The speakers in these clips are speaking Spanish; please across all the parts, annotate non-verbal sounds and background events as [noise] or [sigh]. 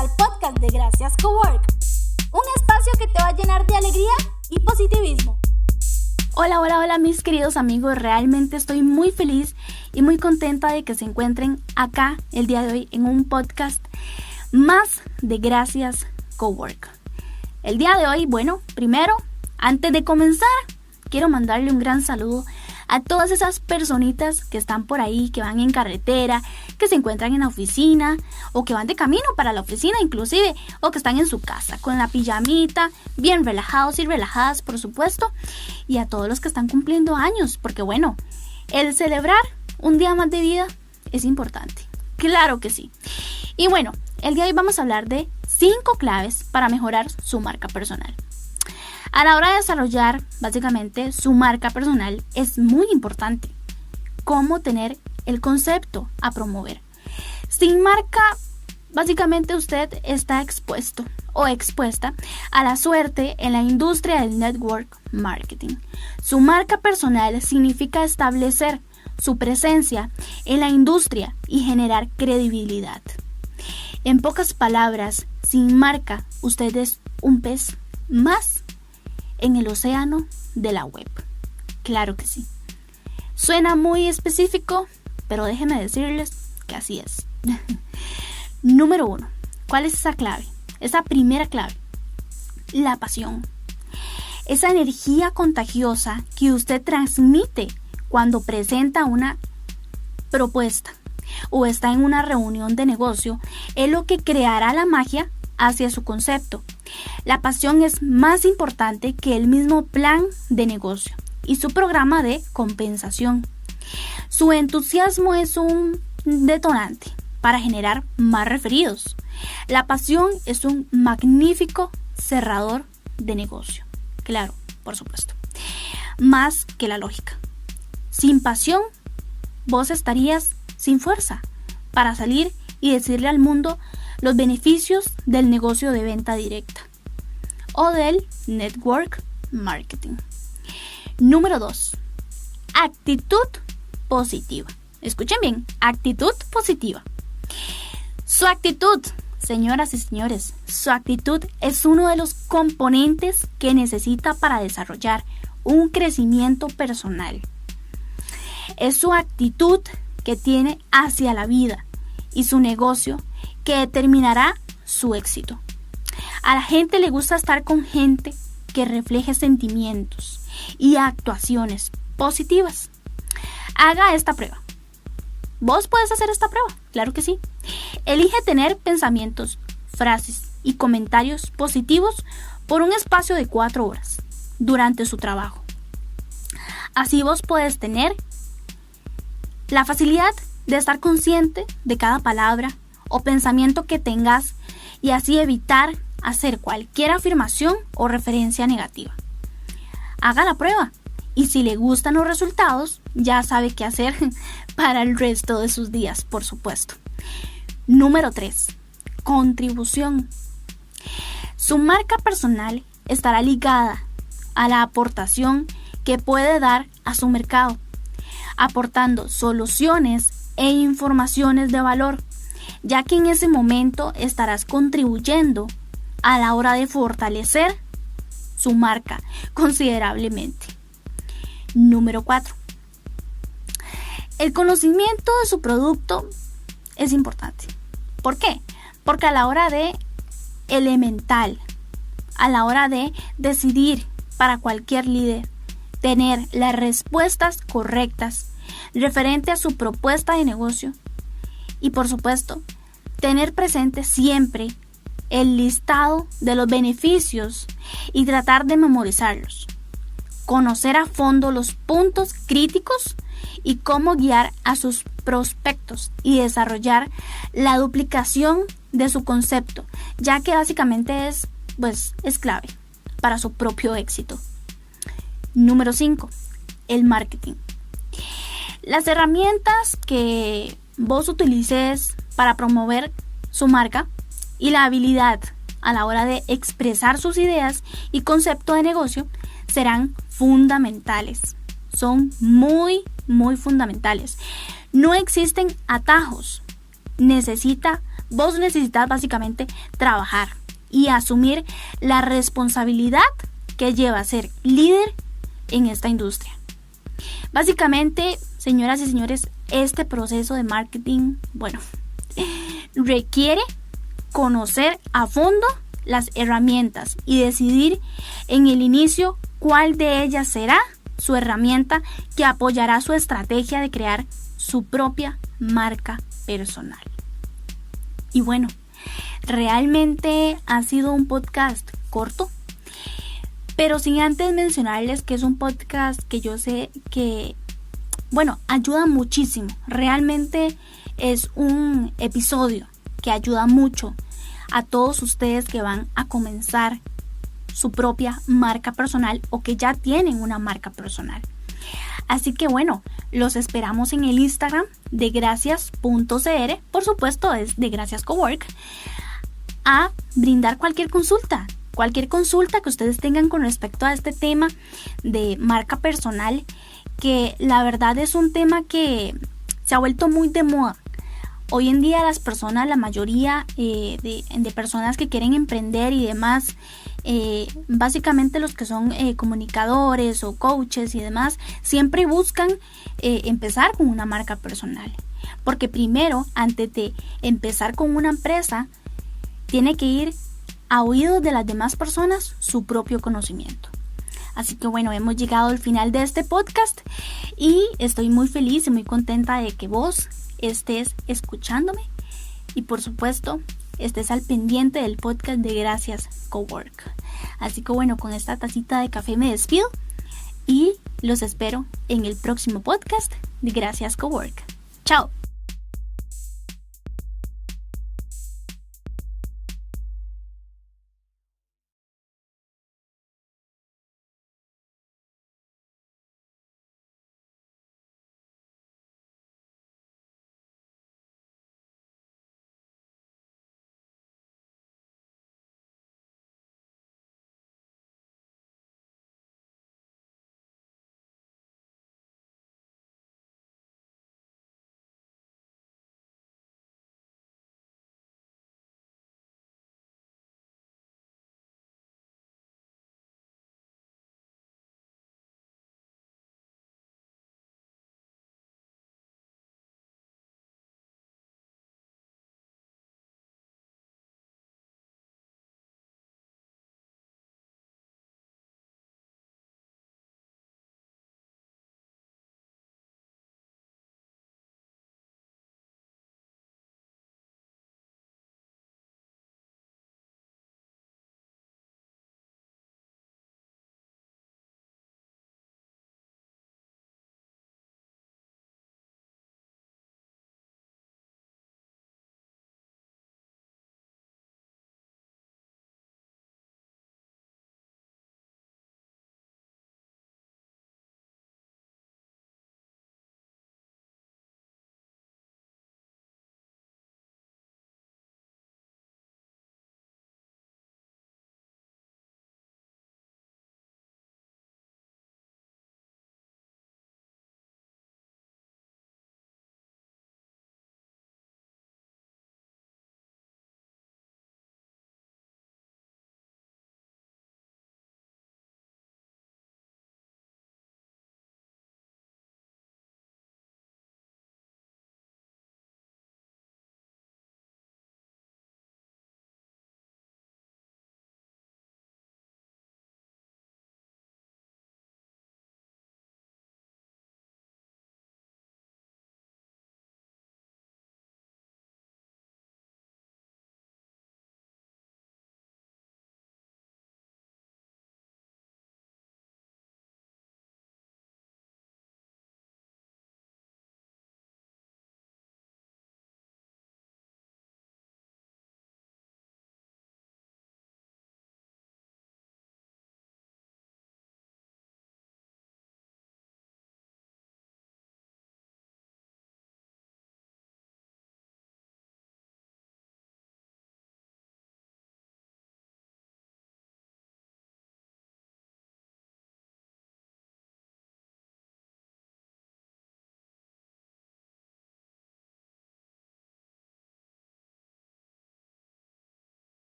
al podcast de Gracias Cowork, un espacio que te va a llenar de alegría y positivismo. Hola, hola, hola mis queridos amigos, realmente estoy muy feliz y muy contenta de que se encuentren acá el día de hoy en un podcast más de Gracias Cowork. El día de hoy, bueno, primero, antes de comenzar, quiero mandarle un gran saludo todas esas personitas que están por ahí, que van en carretera, que se encuentran en la oficina o que van de camino para la oficina inclusive o que están en su casa con la pijamita, bien relajados y relajadas por supuesto, y a todos los que están cumpliendo años, porque bueno, el celebrar un día más de vida es importante. Claro que sí. Y bueno, el día de hoy vamos a hablar de 5 claves para mejorar su marca personal. A la hora de desarrollar básicamente su marca personal es muy importante cómo tener el concepto a promover. Sin marca, básicamente usted está expuesto o expuesta a la suerte en la industria del network marketing. Su marca personal significa establecer su presencia en la industria y generar credibilidad. En pocas palabras, sin marca, usted es un pez más en el océano de la web. Claro que sí. Suena muy específico, pero déjenme decirles que así es. [laughs] Número uno. ¿Cuál es esa clave? Esa primera clave. La pasión. Esa energía contagiosa que usted transmite cuando presenta una propuesta o está en una reunión de negocio es lo que creará la magia hacia su concepto. La pasión es más importante que el mismo plan de negocio y su programa de compensación. Su entusiasmo es un detonante para generar más referidos. La pasión es un magnífico cerrador de negocio. Claro, por supuesto. Más que la lógica. Sin pasión, vos estarías sin fuerza para salir y decirle al mundo los beneficios del negocio de venta directa o del network marketing. Número 2. Actitud positiva. Escuchen bien, actitud positiva. Su actitud, señoras y señores, su actitud es uno de los componentes que necesita para desarrollar un crecimiento personal. Es su actitud que tiene hacia la vida y su negocio que determinará su éxito. A la gente le gusta estar con gente que refleje sentimientos y actuaciones positivas. Haga esta prueba. ¿Vos puedes hacer esta prueba? Claro que sí. Elige tener pensamientos, frases y comentarios positivos por un espacio de cuatro horas durante su trabajo. Así vos puedes tener la facilidad de estar consciente de cada palabra o pensamiento que tengas y así evitar hacer cualquier afirmación o referencia negativa. Haga la prueba y si le gustan los resultados, ya sabe qué hacer [laughs] para el resto de sus días, por supuesto. Número 3. Contribución. Su marca personal estará ligada a la aportación que puede dar a su mercado, aportando soluciones e informaciones de valor ya que en ese momento estarás contribuyendo a la hora de fortalecer su marca considerablemente. Número 4. El conocimiento de su producto es importante. ¿Por qué? Porque a la hora de elemental, a la hora de decidir para cualquier líder, tener las respuestas correctas referente a su propuesta de negocio y por supuesto, tener presente siempre el listado de los beneficios y tratar de memorizarlos. Conocer a fondo los puntos críticos y cómo guiar a sus prospectos y desarrollar la duplicación de su concepto, ya que básicamente es, pues, es clave para su propio éxito. Número 5. El marketing. Las herramientas que vos utilices para promover su marca y la habilidad a la hora de expresar sus ideas y concepto de negocio serán fundamentales. Son muy, muy fundamentales. No existen atajos. Necesita Vos necesitas básicamente trabajar y asumir la responsabilidad que lleva a ser líder en esta industria. Básicamente, señoras y señores, este proceso de marketing, bueno, requiere conocer a fondo las herramientas y decidir en el inicio cuál de ellas será su herramienta que apoyará su estrategia de crear su propia marca personal. Y bueno, realmente ha sido un podcast corto, pero sin antes mencionarles que es un podcast que yo sé que, bueno, ayuda muchísimo. Realmente es un episodio que ayuda mucho a todos ustedes que van a comenzar su propia marca personal o que ya tienen una marca personal. Así que bueno, los esperamos en el Instagram de gracias.cr, por supuesto es de gracias cowork, a brindar cualquier consulta, cualquier consulta que ustedes tengan con respecto a este tema de marca personal, que la verdad es un tema que se ha vuelto muy de moda. Hoy en día las personas, la mayoría eh, de, personas que quieren emprender y demás, eh, básicamente los que son eh, comunicadores o coaches y demás, siempre buscan empezar con una marca personal. Porque primero, antes de empezar con una empresa, tiene que ir a oídos de las demás personas su propio conocimiento. Así que bueno, hemos llegado al final de este podcast y estoy muy feliz y muy contenta de que vos estés escuchándome y por supuesto estés al pendiente del podcast de Gracias Cowork. Así que bueno, con esta tacita de café me despido y los espero en el próximo podcast de Gracias Cowork. Chao.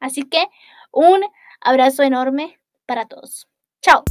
Así que un abrazo enorme para todos. Chao.